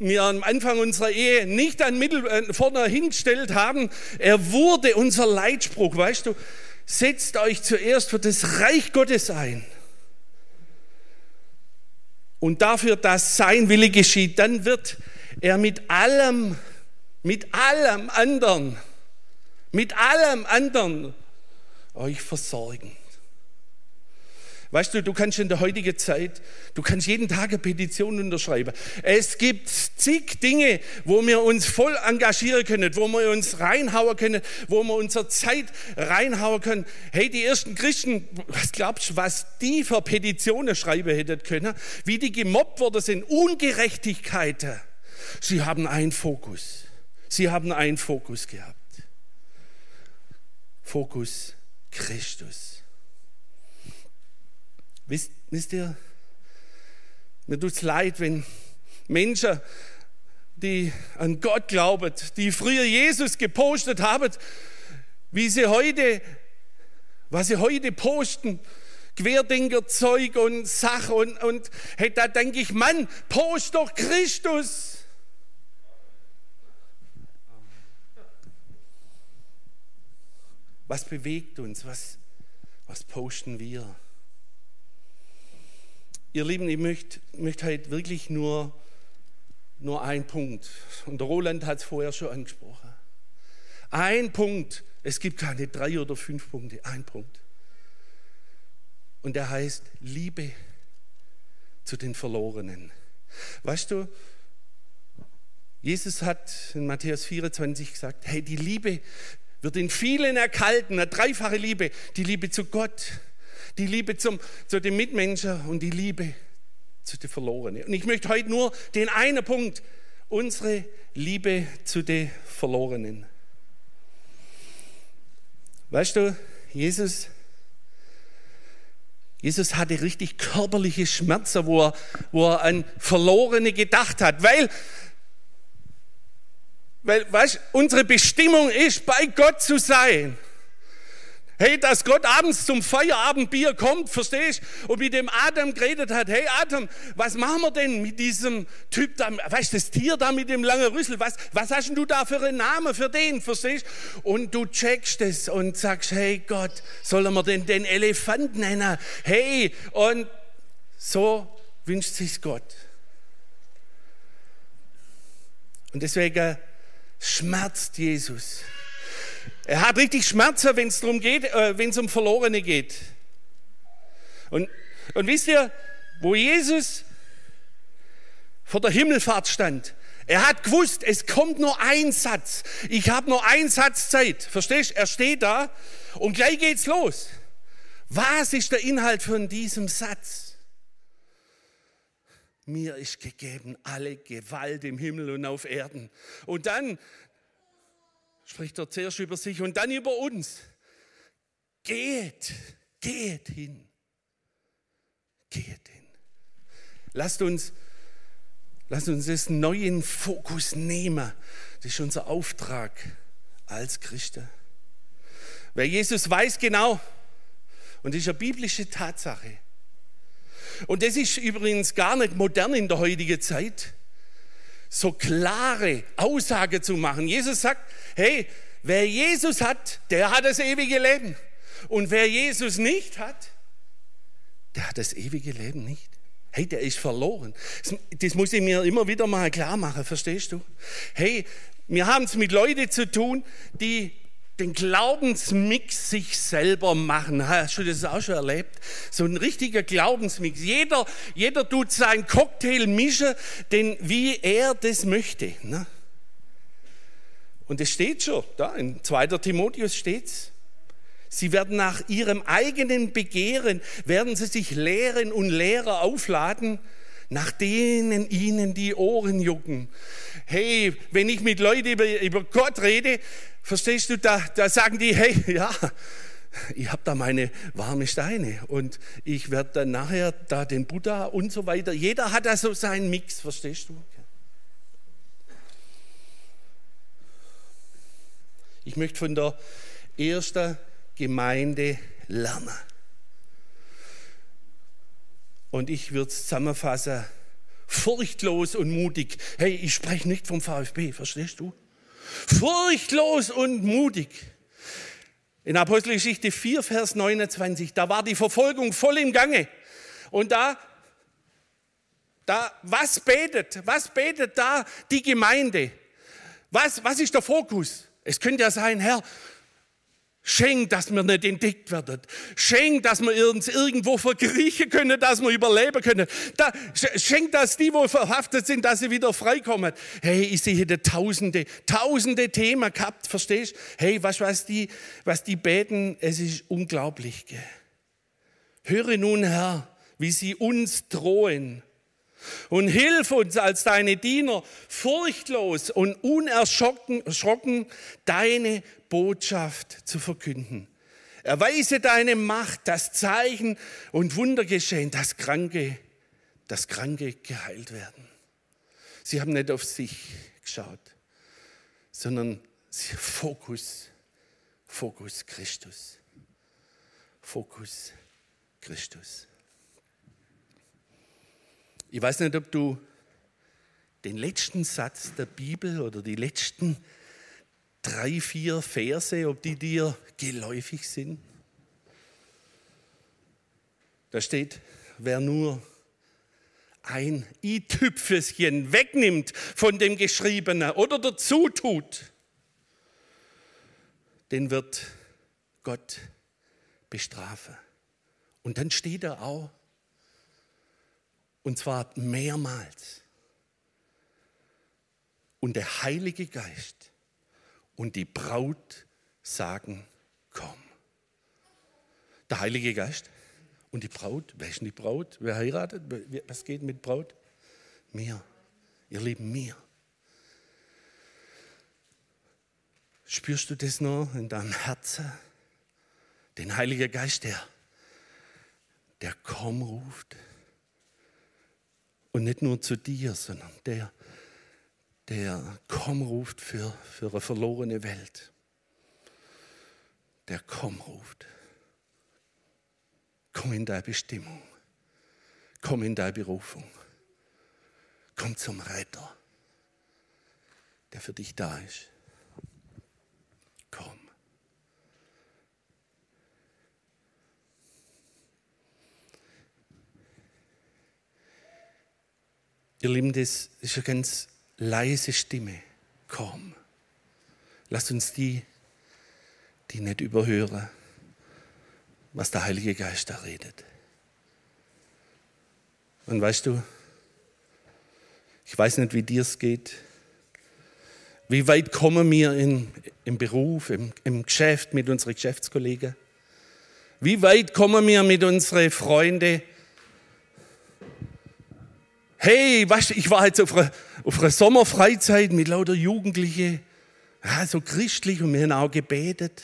mir am Anfang unserer Ehe nicht an Mittel äh, vorne hingestellt haben, er wurde unser Leitspruch, weißt du, setzt euch zuerst für das Reich Gottes ein. Und dafür, dass sein Wille geschieht, dann wird er mit allem, mit allem anderen, mit allem anderen euch versorgen. Weißt du, du kannst in der heutigen Zeit, du kannst jeden Tag eine Petition unterschreiben. Es gibt zig Dinge, wo wir uns voll engagieren können, wo wir uns reinhauen können, wo wir unsere Zeit reinhauen können. Hey, die ersten Christen, was glaubst du, was die für Petitionen schreiben hätten können? Wie die gemobbt worden sind, Ungerechtigkeiten. Sie haben einen Fokus. Sie haben einen Fokus gehabt. Fokus Christus. Wisst, wisst ihr, mir tut es leid, wenn Menschen, die an Gott glauben, die früher Jesus gepostet haben, wie sie heute, was sie heute posten, Querdenkerzeug und Sache und, und hey, da denke ich, Mann, post doch Christus. Was bewegt uns? Was, was posten wir? Ihr Lieben, ich möchte, möchte heute wirklich nur, nur einen Punkt. Und der Roland hat es vorher schon angesprochen. Ein Punkt. Es gibt keine drei oder fünf Punkte. Ein Punkt. Und der heißt Liebe zu den Verlorenen. Weißt du, Jesus hat in Matthäus 24 gesagt, hey, die Liebe wird in vielen erkalten, eine dreifache Liebe, die Liebe zu Gott, die Liebe zum, zu den Mitmenschen und die Liebe zu den Verlorenen. Und ich möchte heute nur den einen Punkt, unsere Liebe zu den Verlorenen. Weißt du, Jesus, Jesus hatte richtig körperliche Schmerzen, wo er, wo er an Verlorene gedacht hat, weil, weil weißt, unsere Bestimmung ist, bei Gott zu sein. Hey, dass Gott abends zum Feierabendbier kommt, verstehst Und mit dem Adam geredet hat, hey Adam, was machen wir denn mit diesem Typ da, weißt du, das Tier da mit dem langen Rüssel, was, was hast denn du da für einen Namen für den, verstehst Und du checkst es und sagst, hey Gott, sollen wir denn den Elefant nennen? Hey, und so wünscht sich Gott. Und deswegen schmerzt Jesus. Er hat richtig Schmerzen, wenn es darum geht, äh, wenn es um Verlorene geht. Und, und wisst ihr, wo Jesus vor der Himmelfahrt stand, er hat gewusst, es kommt nur ein Satz. Ich habe nur einen Satz Zeit. Verstehst? Er steht da und gleich geht's los. Was ist der Inhalt von diesem Satz? Mir ist gegeben alle Gewalt im Himmel und auf Erden. Und dann spricht er zuerst über sich und dann über uns. Geht, geht hin. Geht hin. Lasst uns, lasst uns das neuen Fokus nehmen. Das ist unser Auftrag als Christen. Weil Jesus weiß genau, und das ist eine biblische Tatsache. Und das ist übrigens gar nicht modern in der heutigen Zeit so klare Aussage zu machen. Jesus sagt, hey, wer Jesus hat, der hat das ewige Leben. Und wer Jesus nicht hat, der hat das ewige Leben nicht. Hey, der ist verloren. Das muss ich mir immer wieder mal klar machen, verstehst du? Hey, wir haben es mit Leuten zu tun, die den Glaubensmix sich selber machen. Hast du das auch schon erlebt? So ein richtiger Glaubensmix. Jeder, jeder tut seinen Cocktail mischen, denn wie er das möchte. Ne? Und es steht schon, da in 2. Timotheus steht's. Sie werden nach ihrem eigenen Begehren, werden sie sich Lehren und Lehrer aufladen, nach denen ihnen die Ohren jucken. Hey, wenn ich mit Leuten über, über Gott rede, verstehst du, da, da sagen die, hey, ja, ich habe da meine warme Steine und ich werde dann nachher da den Buddha und so weiter. Jeder hat da so seinen Mix, verstehst du? Ich möchte von der ersten Gemeinde lernen. Und ich würde es zusammenfassen, Furchtlos und mutig. Hey, ich spreche nicht vom VfB, verstehst du? Furchtlos und mutig. In Apostelgeschichte 4, Vers 29, da war die Verfolgung voll im Gange. Und da, da, was betet, was betet da die Gemeinde? Was, was ist der Fokus? Es könnte ja sein, Herr, Schenk, dass wir nicht entdeckt werden. Schenk, dass wir uns irgendwo verkriechen können, dass wir überleben können. Da, schenk, dass die, wo verhaftet sind, dass sie wieder freikommen. Hey, ich sehe da tausende, tausende Themen gehabt, verstehst? Hey, was, was die, was die beten, es ist unglaublich. Gell? Höre nun, Herr, wie sie uns drohen. Und hilf uns als deine Diener furchtlos und unerschrocken deine Botschaft zu verkünden. Erweise deine Macht, das Zeichen und Wunder geschehen, dass Kranke, dass Kranke geheilt werden. Sie haben nicht auf sich geschaut, sondern Fokus, Fokus Christus. Fokus Christus. Ich weiß nicht, ob du den letzten Satz der Bibel oder die letzten drei, vier Verse, ob die dir geläufig sind. Da steht, wer nur ein i-Tüpfelchen wegnimmt von dem Geschriebenen oder dazu tut, den wird Gott bestrafen. Und dann steht er auch, und zwar mehrmals. Und der Heilige Geist und die Braut sagen, komm. Der Heilige Geist und die Braut, wer ist denn die Braut? Wer heiratet? Was geht mit Braut? Mir, ihr Lieben, mir. Spürst du das noch in deinem Herzen? Den Heiligen Geist, der, der komm ruft. Und nicht nur zu dir, sondern der, der Komm ruft für, für eine verlorene Welt. Der Komm ruft. Komm in deine Bestimmung. Komm in deine Berufung. Komm zum Retter, der für dich da ist. Ihr Lieben, das ist eine ganz leise Stimme, komm. Lass uns die, die nicht überhören, was der Heilige Geist da redet. Und weißt du, ich weiß nicht, wie dir es geht. Wie weit kommen wir in, im Beruf, im, im Geschäft mit unseren Geschäftskollegen? Wie weit kommen wir mit unseren Freunden? Hey, weißt du, ich war jetzt auf einer, auf einer Sommerfreizeit mit lauter Jugendlichen, ja, so christlich und wir haben auch gebetet.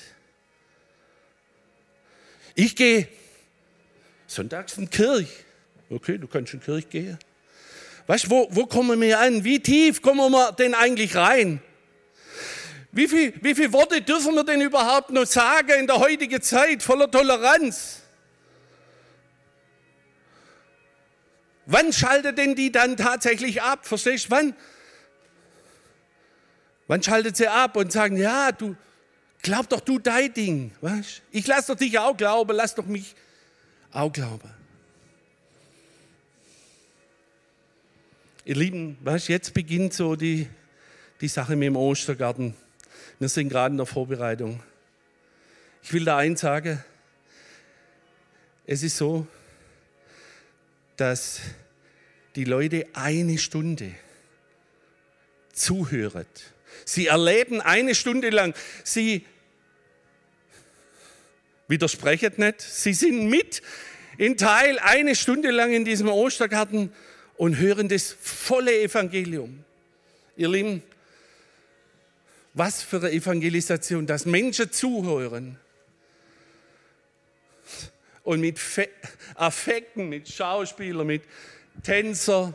Ich gehe sonntags in die Kirche. Okay, du kannst in die Kirche gehen. Weißt du, wo, wo kommen wir an? Wie tief kommen wir denn eigentlich rein? Wie viele wie viel Worte dürfen wir denn überhaupt noch sagen in der heutigen Zeit voller Toleranz? Wann schaltet denn die dann tatsächlich ab? Verstehst du? Wann? Wann schaltet sie ab und sagen, ja, du glaub doch du dein Ding. Weißt? Ich lass doch dich auch glauben, lass doch mich auch glauben. Ihr Lieben, weißt, jetzt beginnt so die, die Sache mit dem Ostergarten. Wir sind gerade in der Vorbereitung. Ich will da eins sagen. Es ist so, dass die Leute eine Stunde zuhören. Sie erleben eine Stunde lang, sie widersprechen nicht, sie sind mit in Teil eine Stunde lang in diesem Ostergarten und hören das volle Evangelium. Ihr Lieben, was für eine Evangelisation, dass Menschen zuhören und mit Affekten, mit Schauspielern, mit Tänzer,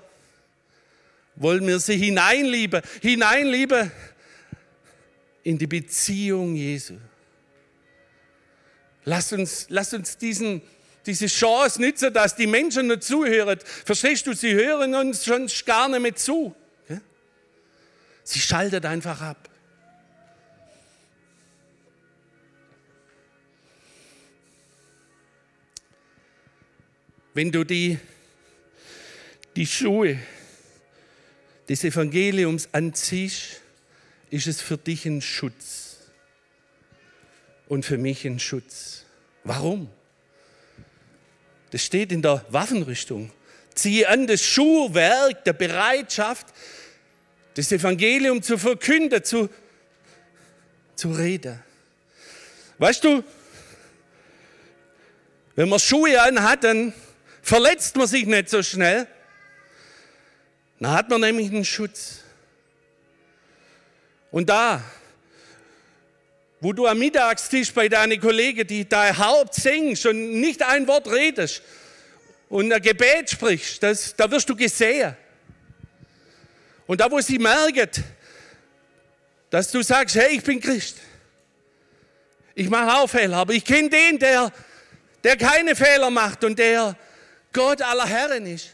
wollen wir sie hineinlieben, hineinlieben in die Beziehung Jesu. Lass uns, lass uns diesen, diese Chance nützen, dass die Menschen nicht zuhören. Verstehst du, sie hören uns schon gar nicht mehr zu. Sie schaltet einfach ab. Wenn du die, die Schuhe des Evangeliums anziehst, ist es für dich ein Schutz und für mich ein Schutz. Warum? Das steht in der Waffenrüstung. Ziehe an das Schuhwerk der Bereitschaft, das Evangelium zu verkünden, zu, zu reden. Weißt du, wenn man Schuhe anhat, dann verletzt man sich nicht so schnell. Dann hat man nämlich einen Schutz. Und da, wo du am Mittagstisch bei deinen Kollegen, die dein Haupt singst und nicht ein Wort redest und ein Gebet sprichst, das, da wirst du gesehen. Und da, wo sie merken, dass du sagst, hey, ich bin Christ. Ich mache auch Fehler, aber ich kenne den, der, der keine Fehler macht und der Gott aller Herren ist.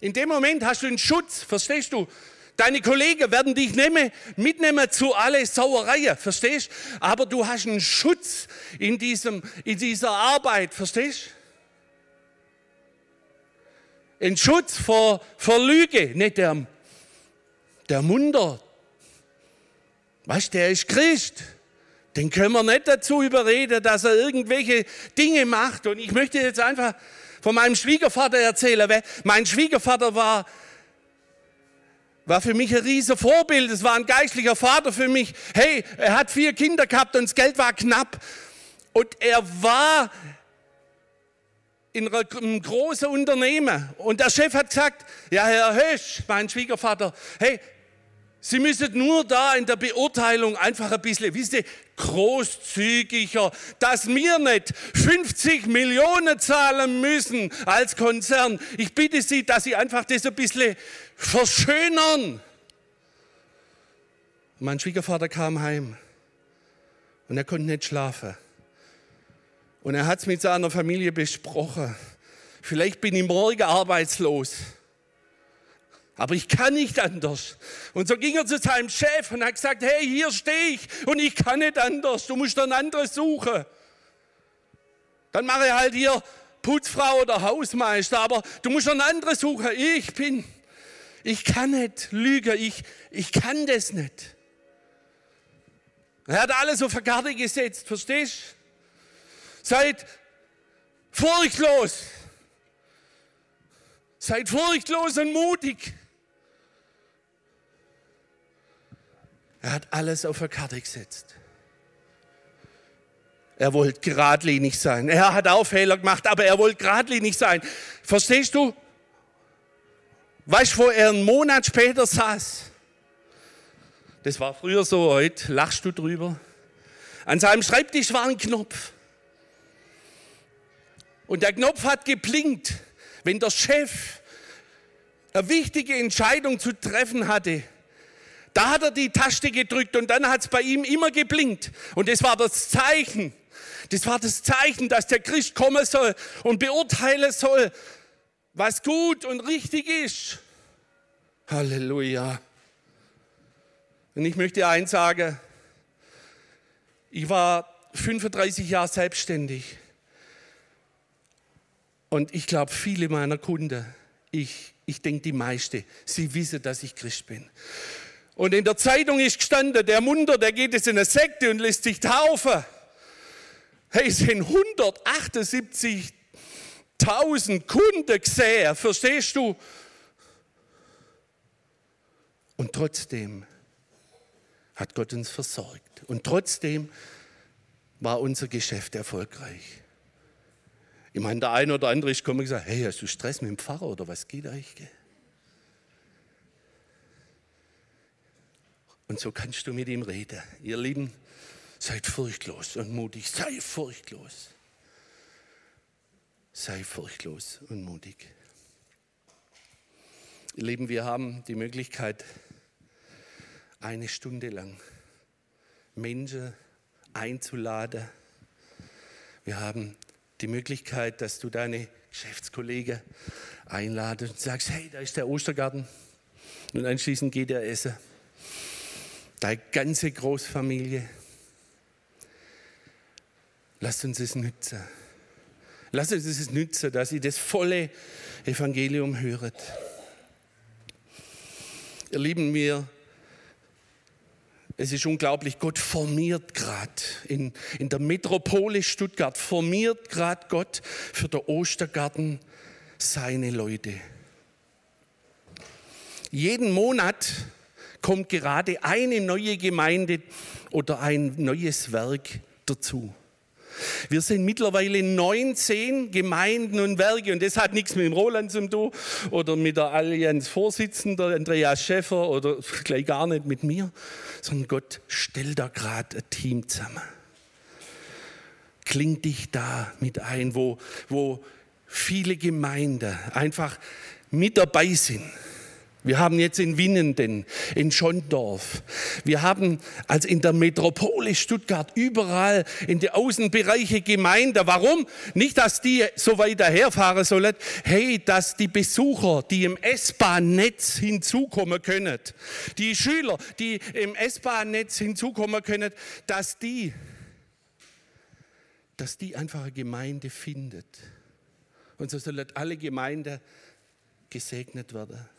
In dem Moment hast du einen Schutz, verstehst du? Deine Kollegen werden dich nehmen, mitnehmen zu alle Sauereien, verstehst? Aber du hast einen Schutz in, diesem, in dieser Arbeit, verstehst? Ein Schutz vor, vor Lüge, nicht der, der Munder. Weißt der ist Christ. Den können wir nicht dazu überreden, dass er irgendwelche Dinge macht. Und ich möchte jetzt einfach von meinem Schwiegervater erzählen. Mein Schwiegervater war war für mich ein riesiges Vorbild. Es war ein geistlicher Vater für mich. Hey, er hat vier Kinder gehabt und das Geld war knapp. Und er war in einem großen Unternehmen. Und der Chef hat gesagt, ja, Herr Hösch, mein Schwiegervater, hey, Sie müssen nur da in der Beurteilung einfach ein bisschen, wisst ihr, großzügiger, dass wir nicht 50 Millionen zahlen müssen als Konzern. Ich bitte Sie, dass Sie einfach das ein bisschen verschönern. Mein Schwiegervater kam heim und er konnte nicht schlafen. Und er hat es mit seiner Familie besprochen. Vielleicht bin ich morgen arbeitslos. Aber ich kann nicht anders. Und so ging er zu seinem Chef und hat gesagt, hey, hier stehe ich und ich kann nicht anders. Du musst ein anderes suchen. Dann mache ich halt hier Putzfrau oder Hausmeister, aber du musst ein anderes suchen. Ich bin, ich kann nicht lügen, ich, ich kann das nicht. Er hat alles auf eine Karte gesetzt, verstehst du? Seid furchtlos. Seid furchtlos und mutig. Er hat alles auf eine Karte gesetzt. Er wollte geradlinig sein. Er hat auch Fehler gemacht, aber er wollte geradlinig sein. Verstehst du? Weißt du, wo er einen Monat später saß? Das war früher so, heute lachst du drüber. An seinem Schreibtisch war ein Knopf. Und der Knopf hat geblinkt, wenn der Chef eine wichtige Entscheidung zu treffen hatte da hat er die Taste gedrückt und dann hat es bei ihm immer geblinkt. Und das war das Zeichen. Das war das Zeichen, dass der Christ kommen soll und beurteilen soll, was gut und richtig ist. Halleluja. Und ich möchte eins sagen. Ich war 35 Jahre selbstständig. Und ich glaube, viele meiner Kunden, ich, ich denke die meisten, sie wissen, dass ich Christ bin. Und in der Zeitung ist gestanden, der Munder, der geht jetzt in eine Sekte und lässt sich taufen. Hey, es sind 178.000 Kunden gesehen, verstehst du? Und trotzdem hat Gott uns versorgt. Und trotzdem war unser Geschäft erfolgreich. Ich meine, der eine oder andere ist gekommen und gesagt, hey, hast du Stress mit dem Pfarrer oder was geht eigentlich? Und so kannst du mit ihm reden. Ihr Lieben, seid furchtlos und mutig. Sei furchtlos. Sei furchtlos und mutig. Ihr Lieben, wir haben die Möglichkeit, eine Stunde lang Menschen einzuladen. Wir haben die Möglichkeit, dass du deine Geschäftskollegen einladest und sagst, hey, da ist der Ostergarten. Und anschließend geht er essen. Deine ganze Großfamilie. Lass uns es nützen. Lass uns es nützen, dass ihr das volle Evangelium höret. Ihr Lieben, mir es ist unglaublich, Gott formiert gerade in, in der Metropole Stuttgart, formiert gerade Gott für den Ostergarten seine Leute. Jeden Monat kommt gerade eine neue Gemeinde oder ein neues Werk dazu. Wir sind mittlerweile 19 Gemeinden und Werke und das hat nichts mit dem Roland zu tun oder mit der Allianz-Vorsitzender Andreas Schäffer oder gleich gar nicht mit mir, sondern Gott stellt da gerade ein Team zusammen. Kling dich da mit ein, wo, wo viele Gemeinden einfach mit dabei sind wir haben jetzt in Winnenden, in Schondorf, wir haben als in der Metropole Stuttgart überall in die Außenbereiche Gemeinde. Warum? Nicht, dass die so weit daherfahren sollen. Hey, dass die Besucher, die im S-Bahn-Netz hinzukommen können, die Schüler, die im S-Bahn-Netz hinzukommen können, dass die, dass die einfach eine Gemeinde findet. Und so sollen alle Gemeinden gesegnet werden.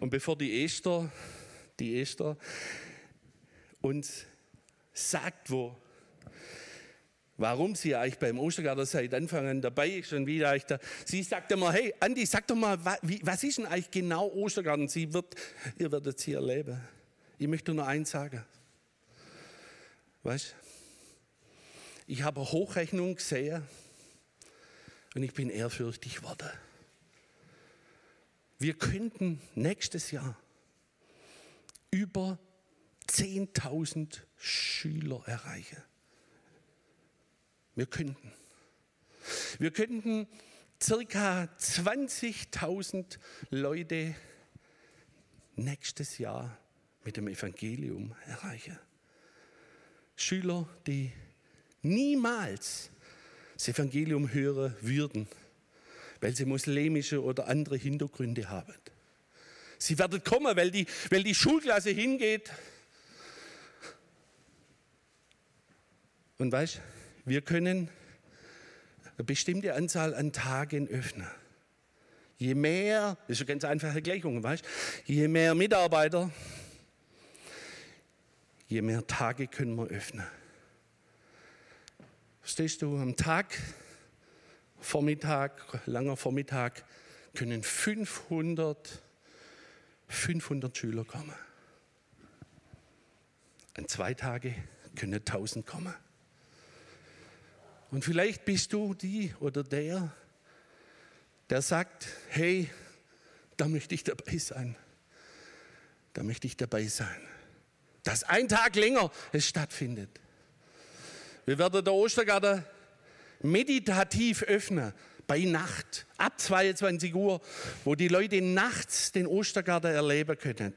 Und bevor die Esther, die Esther uns sagt, wo, warum sie eigentlich beim Ostergarten seit Anfang an dabei ist und wieder da, sie sagt immer, hey Andi, sag doch mal, was ist denn eigentlich genau Ostergarten? Sie wird, ihr werdet es hier erleben. Ich möchte nur eins sagen. Weißt ich habe Hochrechnung gesehen und ich bin ehrfürchtig geworden. Wir könnten nächstes Jahr über 10.000 Schüler erreichen. Wir könnten. Wir könnten circa 20.000 Leute nächstes Jahr mit dem Evangelium erreichen. Schüler, die niemals das Evangelium hören würden, weil sie muslimische oder andere Hintergründe haben. Sie werden kommen, weil die, weil die Schulklasse hingeht. Und weißt, wir können eine bestimmte Anzahl an Tagen öffnen. Je mehr, das ist eine ganz einfache Gleichung, weißt, je mehr Mitarbeiter, je mehr Tage können wir öffnen. Verstehst du, am Tag Vormittag, langer Vormittag, können 500, 500 Schüler kommen. An zwei Tagen können 1000 kommen. Und vielleicht bist du die oder der, der sagt, hey, da möchte ich dabei sein. Da möchte ich dabei sein. Dass ein Tag länger es stattfindet. Wir werden der Ostergarten meditativ öffnen bei Nacht, ab 22 Uhr, wo die Leute nachts den Ostergarten erleben können,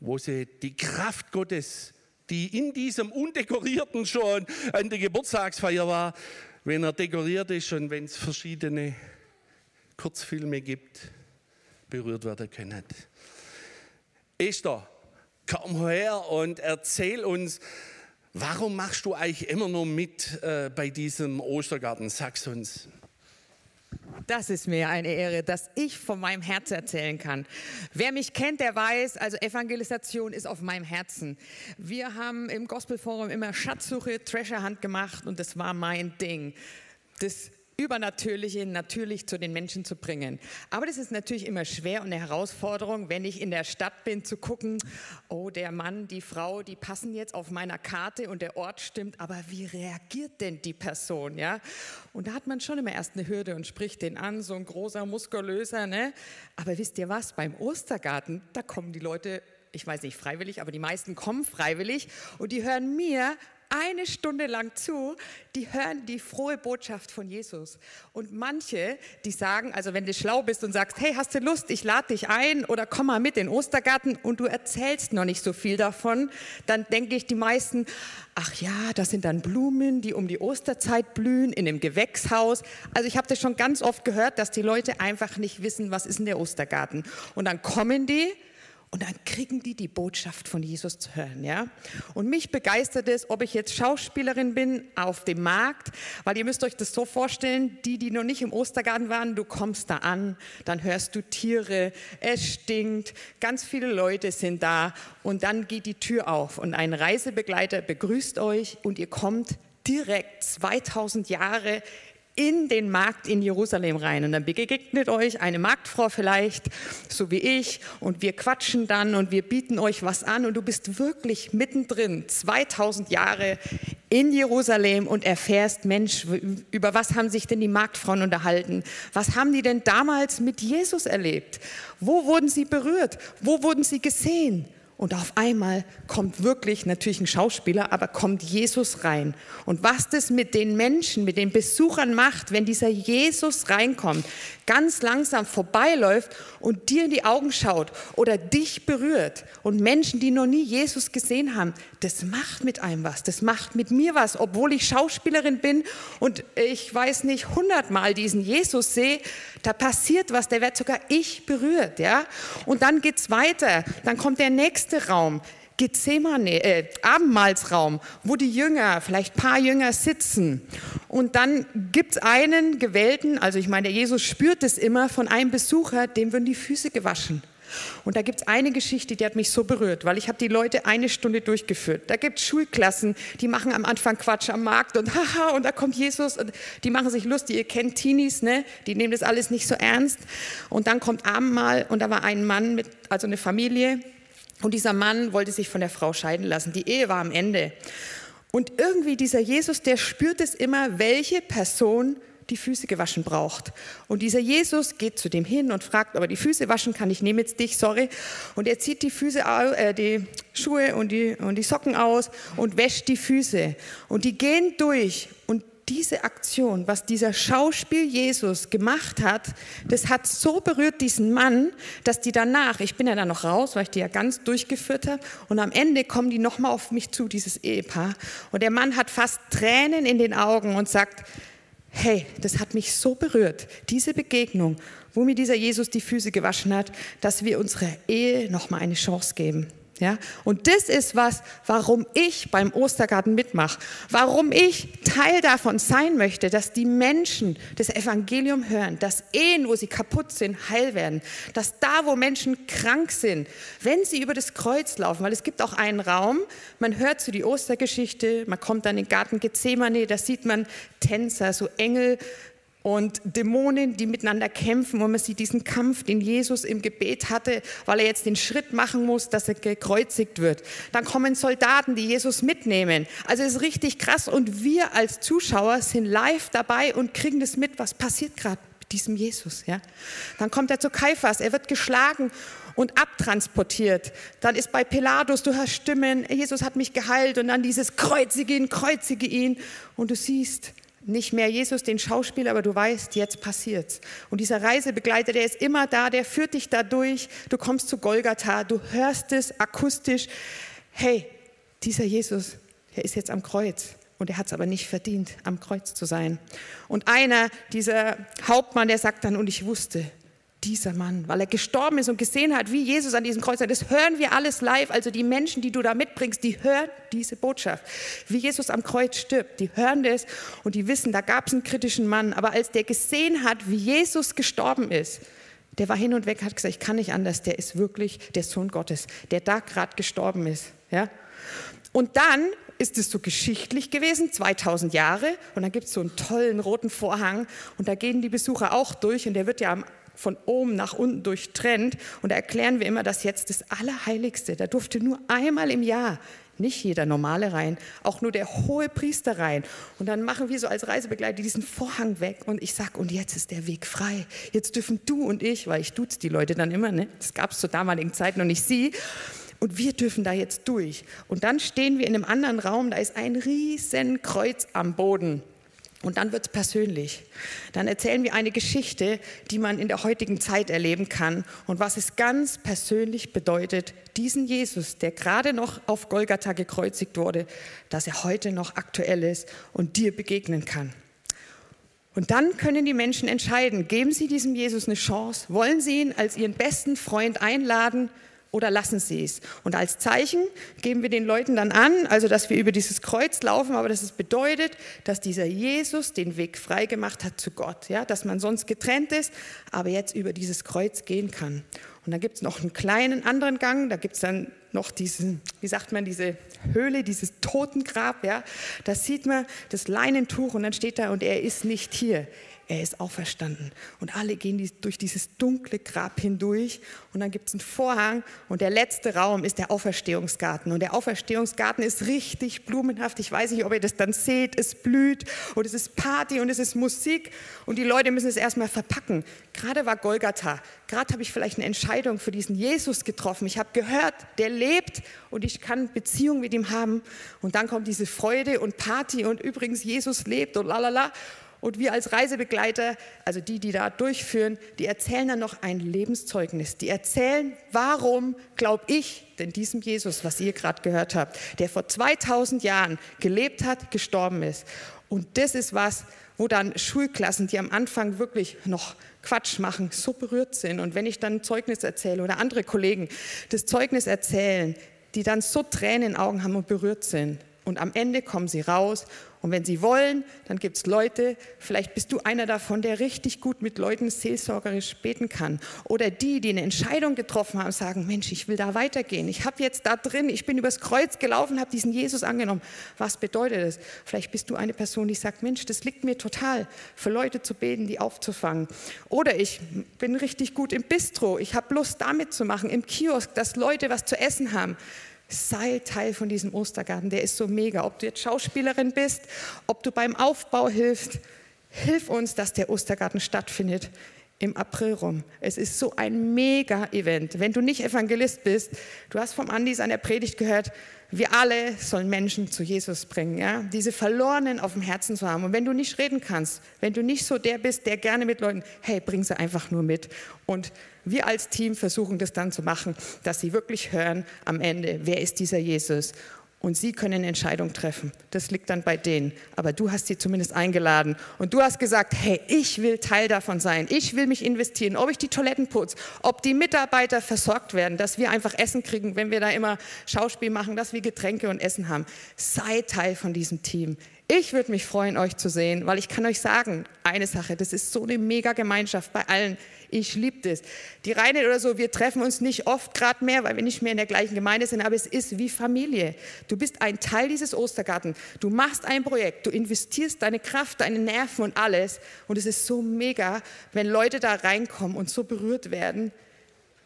wo sie die Kraft Gottes, die in diesem undekorierten schon an der Geburtstagsfeier war, wenn er dekoriert ist und wenn es verschiedene Kurzfilme gibt, berührt werden können. Esther, komm her und erzähl uns, Warum machst du eigentlich immer noch mit äh, bei diesem Ostergarten? Sag's uns. Das ist mir eine Ehre, dass ich von meinem Herz erzählen kann. Wer mich kennt, der weiß, also Evangelisation ist auf meinem Herzen. Wir haben im Gospelforum immer Schatzsuche, Treasure Hunt gemacht und das war mein Ding. Das Übernatürliche natürlich zu den Menschen zu bringen. Aber das ist natürlich immer schwer und eine Herausforderung, wenn ich in der Stadt bin, zu gucken, oh, der Mann, die Frau, die passen jetzt auf meiner Karte und der Ort stimmt, aber wie reagiert denn die Person, ja? Und da hat man schon immer erst eine Hürde und spricht den an, so ein großer, muskulöser, ne? Aber wisst ihr was, beim Ostergarten, da kommen die Leute ich weiß nicht, freiwillig, aber die meisten kommen freiwillig und die hören mir eine Stunde lang zu, die hören die frohe Botschaft von Jesus. Und manche, die sagen, also wenn du schlau bist und sagst, hey, hast du Lust, ich lade dich ein oder komm mal mit in den Ostergarten und du erzählst noch nicht so viel davon, dann denke ich die meisten, ach ja, das sind dann Blumen, die um die Osterzeit blühen in einem Gewächshaus. Also ich habe das schon ganz oft gehört, dass die Leute einfach nicht wissen, was ist in der Ostergarten. Und dann kommen die und dann kriegen die die Botschaft von Jesus zu hören, ja. Und mich begeistert es, ob ich jetzt Schauspielerin bin auf dem Markt, weil ihr müsst euch das so vorstellen, die, die noch nicht im Ostergarten waren, du kommst da an, dann hörst du Tiere, es stinkt, ganz viele Leute sind da und dann geht die Tür auf und ein Reisebegleiter begrüßt euch und ihr kommt direkt 2000 Jahre in den Markt in Jerusalem rein. Und dann begegnet euch eine Marktfrau vielleicht, so wie ich, und wir quatschen dann und wir bieten euch was an und du bist wirklich mittendrin, 2000 Jahre in Jerusalem und erfährst, Mensch, über was haben sich denn die Marktfrauen unterhalten? Was haben die denn damals mit Jesus erlebt? Wo wurden sie berührt? Wo wurden sie gesehen? Und auf einmal kommt wirklich natürlich ein Schauspieler, aber kommt Jesus rein. Und was das mit den Menschen, mit den Besuchern macht, wenn dieser Jesus reinkommt, ganz langsam vorbeiläuft und dir in die Augen schaut oder dich berührt und Menschen, die noch nie Jesus gesehen haben, das macht mit einem was, das macht mit mir was, obwohl ich Schauspielerin bin und ich weiß nicht, hundertmal diesen Jesus sehe, da passiert was, der wird sogar ich berührt, ja. Und dann geht's weiter, dann kommt der nächste Raum, Gethsemane, äh, Abendmahlsraum, wo die Jünger, vielleicht paar Jünger sitzen. Und dann gibt es einen gewählten, also ich meine, Jesus spürt es immer, von einem Besucher, dem würden die Füße gewaschen. Und da gibt es eine Geschichte, die hat mich so berührt, weil ich habe die Leute eine Stunde durchgeführt. Da gibt es Schulklassen, die machen am Anfang Quatsch am Markt und haha, und da kommt Jesus und die machen sich lustig. Ihr kennt Teenies, ne? die nehmen das alles nicht so ernst. Und dann kommt Abendmahl und da war ein Mann mit, also eine Familie, und dieser Mann wollte sich von der Frau scheiden lassen. Die Ehe war am Ende. Und irgendwie dieser Jesus, der spürt es immer, welche Person die Füße gewaschen braucht. Und dieser Jesus geht zu dem hin und fragt, ob er die Füße waschen kann. Ich nehme jetzt dich, sorry. Und er zieht die Füße, äh, die Schuhe und die, und die Socken aus und wäscht die Füße. Und die gehen durch. Und diese Aktion, was dieser Schauspiel Jesus gemacht hat, das hat so berührt diesen Mann, dass die danach, ich bin ja dann noch raus, weil ich die ja ganz durchgeführt habe, und am Ende kommen die nochmal auf mich zu, dieses Ehepaar. Und der Mann hat fast Tränen in den Augen und sagt, hey, das hat mich so berührt, diese Begegnung, wo mir dieser Jesus die Füße gewaschen hat, dass wir unserer Ehe nochmal eine Chance geben. Ja? Und das ist was, warum ich beim Ostergarten mitmache, warum ich Teil davon sein möchte, dass die Menschen das Evangelium hören, dass Ehen, wo sie kaputt sind, heil werden, dass da, wo Menschen krank sind, wenn sie über das Kreuz laufen, weil es gibt auch einen Raum, man hört so die Ostergeschichte, man kommt dann in den Garten Gethsemane, da sieht man Tänzer, so Engel, und Dämonen, die miteinander kämpfen. Und man sieht diesen Kampf, den Jesus im Gebet hatte, weil er jetzt den Schritt machen muss, dass er gekreuzigt wird. Dann kommen Soldaten, die Jesus mitnehmen. Also es ist richtig krass. Und wir als Zuschauer sind live dabei und kriegen das mit, was passiert gerade mit diesem Jesus. Ja? Dann kommt er zu Kaiphas, er wird geschlagen und abtransportiert. Dann ist bei Pilatus, du hörst Stimmen, Jesus hat mich geheilt und dann dieses Kreuzige ihn, kreuzige ihn. Und du siehst, nicht mehr Jesus, den Schauspieler, aber du weißt, jetzt passiert's. Und dieser Reisebegleiter, der ist immer da, der führt dich da durch. Du kommst zu Golgatha, du hörst es akustisch. Hey, dieser Jesus, der ist jetzt am Kreuz. Und er hat es aber nicht verdient, am Kreuz zu sein. Und einer, dieser Hauptmann, der sagt dann, und ich wusste, dieser Mann, weil er gestorben ist und gesehen hat, wie Jesus an diesem Kreuz war. Das hören wir alles live. Also die Menschen, die du da mitbringst, die hören diese Botschaft. Wie Jesus am Kreuz stirbt, die hören das und die wissen, da gab es einen kritischen Mann. Aber als der gesehen hat, wie Jesus gestorben ist, der war hin und weg, hat gesagt, ich kann nicht anders. Der ist wirklich der Sohn Gottes, der da gerade gestorben ist. Ja? Und dann ist es so geschichtlich gewesen, 2000 Jahre. Und dann gibt es so einen tollen roten Vorhang und da gehen die Besucher auch durch und der wird ja am von oben nach unten durchtrennt. Und da erklären wir immer, dass jetzt das Allerheiligste, da durfte nur einmal im Jahr nicht jeder Normale rein, auch nur der hohe Priester rein. Und dann machen wir so als Reisebegleiter diesen Vorhang weg und ich sage, und jetzt ist der Weg frei. Jetzt dürfen du und ich, weil ich duze die Leute dann immer, ne? das gab es zur damaligen Zeit noch nicht sie, Und wir dürfen da jetzt durch. Und dann stehen wir in einem anderen Raum, da ist ein riesen Kreuz am Boden. Und dann wird es persönlich. Dann erzählen wir eine Geschichte, die man in der heutigen Zeit erleben kann und was es ganz persönlich bedeutet, diesen Jesus, der gerade noch auf Golgatha gekreuzigt wurde, dass er heute noch aktuell ist und dir begegnen kann. Und dann können die Menschen entscheiden, geben sie diesem Jesus eine Chance, wollen sie ihn als ihren besten Freund einladen oder lassen Sie es. Und als Zeichen geben wir den Leuten dann an, also dass wir über dieses Kreuz laufen, aber dass es bedeutet, dass dieser Jesus den Weg freigemacht hat zu Gott, ja, dass man sonst getrennt ist, aber jetzt über dieses Kreuz gehen kann. Und dann gibt es noch einen kleinen anderen Gang, da gibt es dann noch diesen, wie sagt man, diese Höhle, dieses Totengrab, ja, da sieht man das Leinentuch und dann steht da, und er ist nicht hier er ist auferstanden. Und alle gehen durch dieses dunkle Grab hindurch und dann gibt es einen Vorhang und der letzte Raum ist der Auferstehungsgarten. Und der Auferstehungsgarten ist richtig blumenhaft. Ich weiß nicht, ob ihr das dann seht. Es blüht und es ist Party und es ist Musik und die Leute müssen es erstmal verpacken. Gerade war Golgatha. Gerade habe ich vielleicht eine Entscheidung für diesen Jesus getroffen. Ich habe gehört, der lebt und ich kann Beziehung mit ihm haben. Und dann kommt diese Freude und Party und übrigens Jesus lebt und lalala. Und wir als Reisebegleiter, also die, die da durchführen, die erzählen dann noch ein Lebenszeugnis. Die erzählen, warum glaube ich denn diesem Jesus, was ihr gerade gehört habt, der vor 2000 Jahren gelebt hat, gestorben ist. Und das ist was, wo dann Schulklassen, die am Anfang wirklich noch Quatsch machen, so berührt sind. Und wenn ich dann ein Zeugnis erzähle oder andere Kollegen das Zeugnis erzählen, die dann so Tränen in den Augen haben und berührt sind. Und am Ende kommen sie raus und wenn sie wollen, dann gibt es Leute, vielleicht bist du einer davon, der richtig gut mit Leuten seelsorgerisch beten kann. Oder die, die eine Entscheidung getroffen haben, sagen, Mensch, ich will da weitergehen. Ich habe jetzt da drin, ich bin übers Kreuz gelaufen, habe diesen Jesus angenommen. Was bedeutet das? Vielleicht bist du eine Person, die sagt, Mensch, das liegt mir total, für Leute zu beten, die aufzufangen. Oder ich bin richtig gut im Bistro, ich habe Lust damit zu machen, im Kiosk, dass Leute was zu essen haben sei Teil von diesem Ostergarten, der ist so mega. Ob du jetzt Schauspielerin bist, ob du beim Aufbau hilfst, hilf uns, dass der Ostergarten stattfindet im April rum. Es ist so ein Mega-Event. Wenn du nicht Evangelist bist, du hast vom Andi seiner Predigt gehört, wir alle sollen Menschen zu Jesus bringen, ja? diese Verlorenen auf dem Herzen zu haben. Und wenn du nicht reden kannst, wenn du nicht so der bist, der gerne mit Leuten, hey, bring sie einfach nur mit. Und wir als Team versuchen das dann zu machen, dass sie wirklich hören am Ende, wer ist dieser Jesus und sie können eine Entscheidung treffen. Das liegt dann bei denen. Aber du hast sie zumindest eingeladen und du hast gesagt, hey, ich will Teil davon sein. Ich will mich investieren, ob ich die Toiletten putze, ob die Mitarbeiter versorgt werden, dass wir einfach Essen kriegen, wenn wir da immer Schauspiel machen, dass wir Getränke und Essen haben. Sei Teil von diesem Team. Ich würde mich freuen, euch zu sehen, weil ich kann euch sagen, eine Sache, das ist so eine mega Gemeinschaft bei allen. Ich liebe das. Die Reine oder so, wir treffen uns nicht oft gerade mehr, weil wir nicht mehr in der gleichen Gemeinde sind, aber es ist wie Familie. Du bist ein Teil dieses Ostergarten. Du machst ein Projekt, du investierst deine Kraft, deine Nerven und alles. Und es ist so mega, wenn Leute da reinkommen und so berührt werden.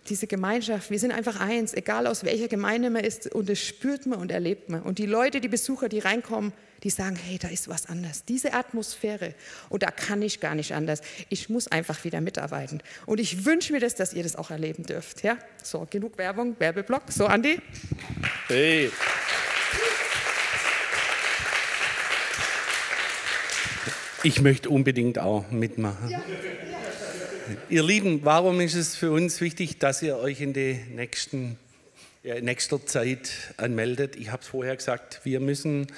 Diese Gemeinschaft, wir sind einfach eins, egal aus welcher Gemeinde man ist, und das spürt man und erlebt man. Und die Leute, die Besucher, die reinkommen, die sagen, hey, da ist was anders. Diese Atmosphäre, und da kann ich gar nicht anders. Ich muss einfach wieder mitarbeiten. Und ich wünsche mir das, dass ihr das auch erleben dürft. Ja? So, genug Werbung, Werbeblock. So, Andi. Hey. Ich möchte unbedingt auch mitmachen. Ja. Ihr Lieben, warum ist es für uns wichtig, dass ihr euch in, die nächsten, ja, in nächster Zeit anmeldet? Ich habe es vorher gesagt, wir müssen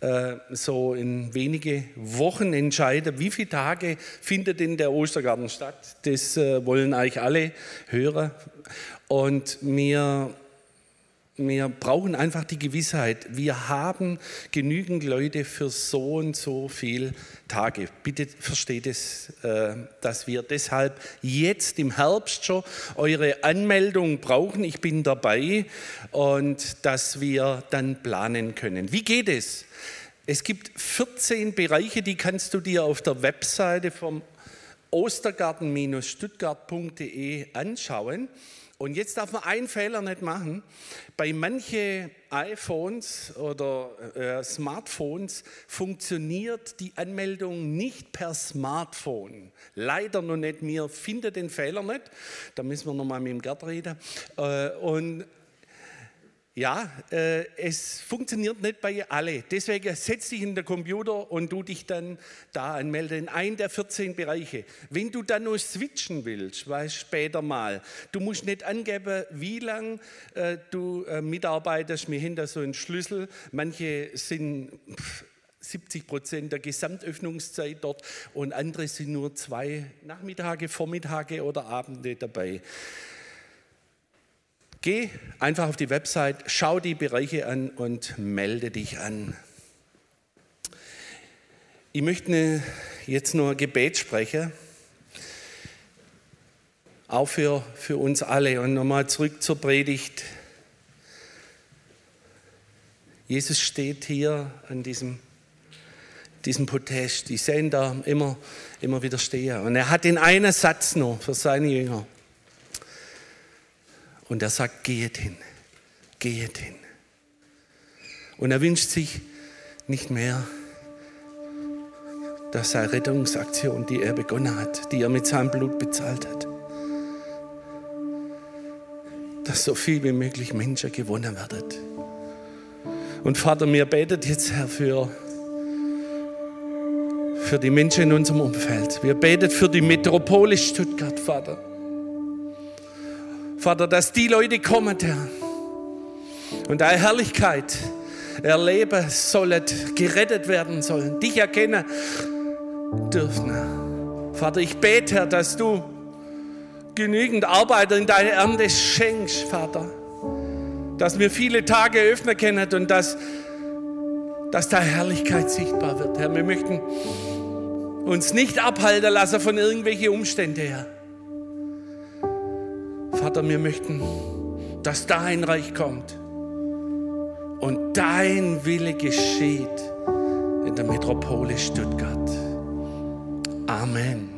äh, so in wenige Wochen entscheiden, wie viele Tage findet denn der Ostergarten statt. Das äh, wollen eigentlich alle hören. Und wir wir brauchen einfach die Gewissheit, wir haben genügend Leute für so und so viele Tage. Bitte versteht es, äh, dass wir deshalb jetzt im Herbst schon eure Anmeldung brauchen. Ich bin dabei und dass wir dann planen können. Wie geht es? Es gibt 14 Bereiche, die kannst du dir auf der Webseite vom ostergarten-stuttgart.de anschauen. Und jetzt darf man einen Fehler nicht machen. Bei manchen iPhones oder äh, Smartphones funktioniert die Anmeldung nicht per Smartphone. Leider noch nicht. Mir findet den Fehler nicht. Da müssen wir nochmal mit dem Gerd reden. Äh, und Ja, äh, es funktioniert nicht bei alle. Deswegen setz dich in den Computer und du dich dann da anmelden in einen der 14 Bereiche. Wenn du dann noch switchen willst, weißt später mal, du musst nicht angeben, wie lange äh, du äh, mitarbeitest. Haben da so einen Schlüssel. Manche sind 70 Prozent der Gesamtöffnungszeit dort und andere sind nur zwei Nachmittage, Vormittage oder Abende dabei. Geh einfach auf die Website, schau die Bereiche an und melde dich an. Ich möchte jetzt nur Gebet sprechen, auch für, für uns alle. Und nochmal zurück zur Predigt. Jesus steht hier an diesem, diesem Podest. Die sehen da immer, immer wieder stehen. Und er hat den einen Satz noch für seine Jünger. Und er sagt, geht hin, geht hin. Und er wünscht sich nicht mehr, dass seine Rettungsaktion, die er begonnen hat, die er mit seinem Blut bezahlt hat, dass so viel wie möglich Menschen gewonnen werden. Und Vater, mir betet jetzt, Herr, für, für die Menschen in unserem Umfeld. Wir beten für die Metropole Stuttgart, Vater. Vater, dass die Leute kommen, Herr, und deine Herrlichkeit erleben sollen, gerettet werden sollen, dich erkennen dürfen. Vater, ich bete, Herr, dass du genügend Arbeiter in deine Ernte schenkst, Vater. Dass wir viele Tage öffnen können und dass, dass deine Herrlichkeit sichtbar wird, Herr. Wir möchten uns nicht abhalten lassen von irgendwelchen Umständen, Herr. Vater, wir möchten, dass dein Reich kommt und dein Wille geschieht in der Metropole Stuttgart. Amen.